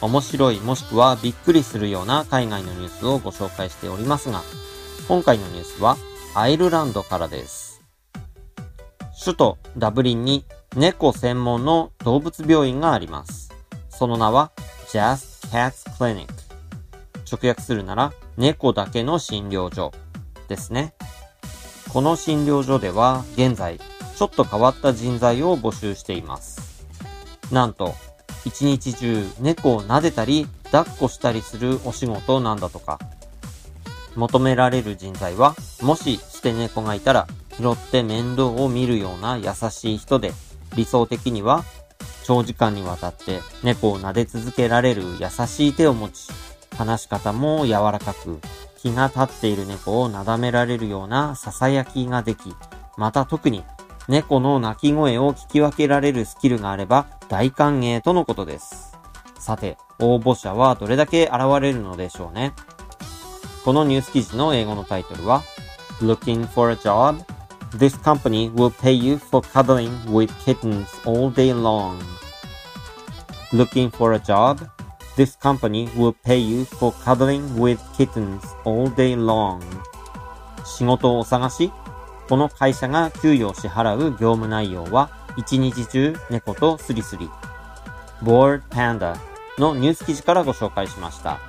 面白いもしくはびっくりするような海外のニュースをご紹介しておりますが、今回のニュースはアイルランドからです。首都ダブリンに猫専門の動物病院があります。その名は Just Cats Clinic。直訳するなら猫だけの診療所ですね。この診療所では現在ちょっと変わった人材を募集しています。なんと一日中猫を撫でたり抱っこしたりするお仕事なんだとか。求められる人材は、もし捨て猫がいたら拾って面倒を見るような優しい人で、理想的には長時間にわたって猫を撫で続けられる優しい手を持ち、話し方も柔らかく、気が立っている猫をなだめられるような囁きができ、また特に猫の鳴き声を聞き分けられるスキルがあれば大歓迎とのことです。さて、応募者はどれだけ現れるのでしょうね。このニュース記事の英語のタイトルは Looking for a job? This company will pay you for cuddling with kittens all day long. Looking for a job? This company will pay you for cuddling with kittens all day long. 仕事をお探しこの会社が給与を支払う業務内容は一日中猫とスリスリ。Bored Panda のニュース記事からご紹介しました。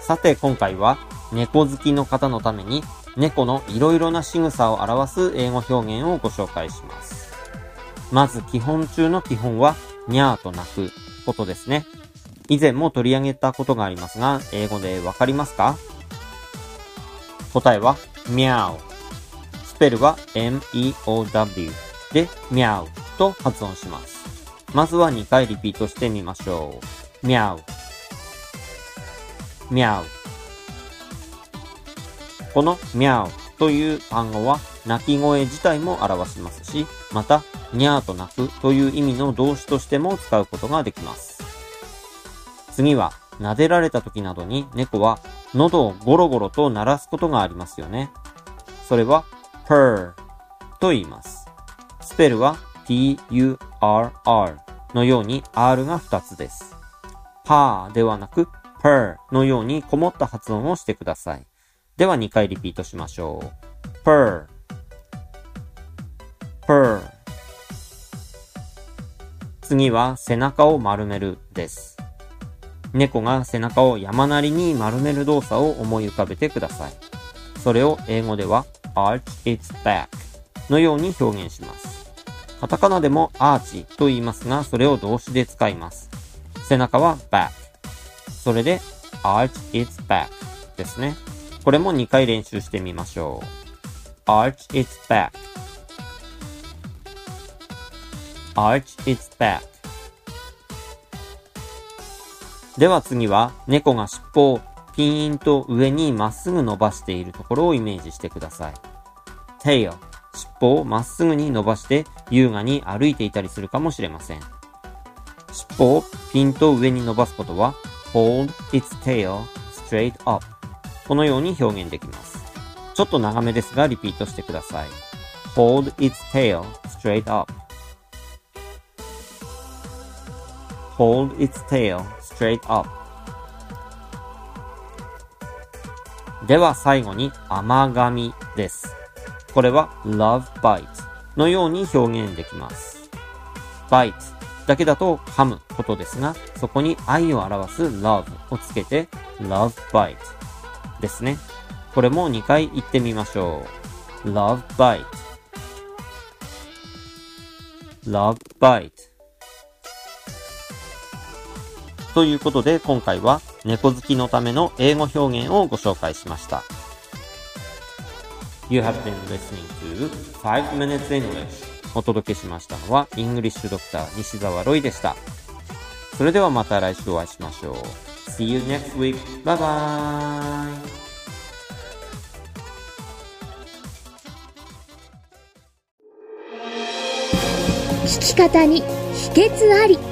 さて今回は猫好きの方のために猫のいろいろな仕草を表す英語表現をご紹介します。まず基本中の基本はにゃーと鳴くことですね。以前も取り上げたことがありますが、英語でわかりますか？答えは、ミャオ。ペルは m-e-o-w で、ミャオと発音します。まずは2回リピートしてみましょう。ミャオ。ミャオ。このミャオという単語は鳴き声自体も表しますし、また、ニャーと鳴くという意味の動詞としても使うことができます。次は、撫でられた時などに猫は喉をゴロゴロと鳴らすことがありますよね。それは purr と言います。スペルは p-u-r-r のように r が2つです。パーではなく purr のようにこもった発音をしてください。では2回リピートしましょう。purr purr 次は背中を丸めるです。猫が背中を山なりに丸める動作を思い浮かべてください。それを英語では arch its back のように表現します。カタカナでもアーチと言いますが、それを動詞で使います。背中は back。それで arch its back ですね。これも2回練習してみましょう。arch its back arch its back では次は猫が尻尾をピーンと上にまっすぐ伸ばしているところをイメージしてください。tail 尻尾をまっすぐに伸ばして優雅に歩いていたりするかもしれません。尻尾をピンと上に伸ばすことは hold its tail straight up このように表現できます。ちょっと長めですがリピートしてください。hold its tail straight up hold its tail straight up では最後に甘噛みです。これは love bite のように表現できます。bite だけだと噛むことですが、そこに愛を表す love をつけて love bite ですね。これも2回言ってみましょう。love bite love bite ということで今回は猫好きのための英語表現をご紹介しました。You have been listening to 5 Minutes English お届けしましたのはイングリッシュドクター西澤ロイでした。それではまた来週お会いしましょう。See you next week. Bye bye. 聞き方に秘訣あり。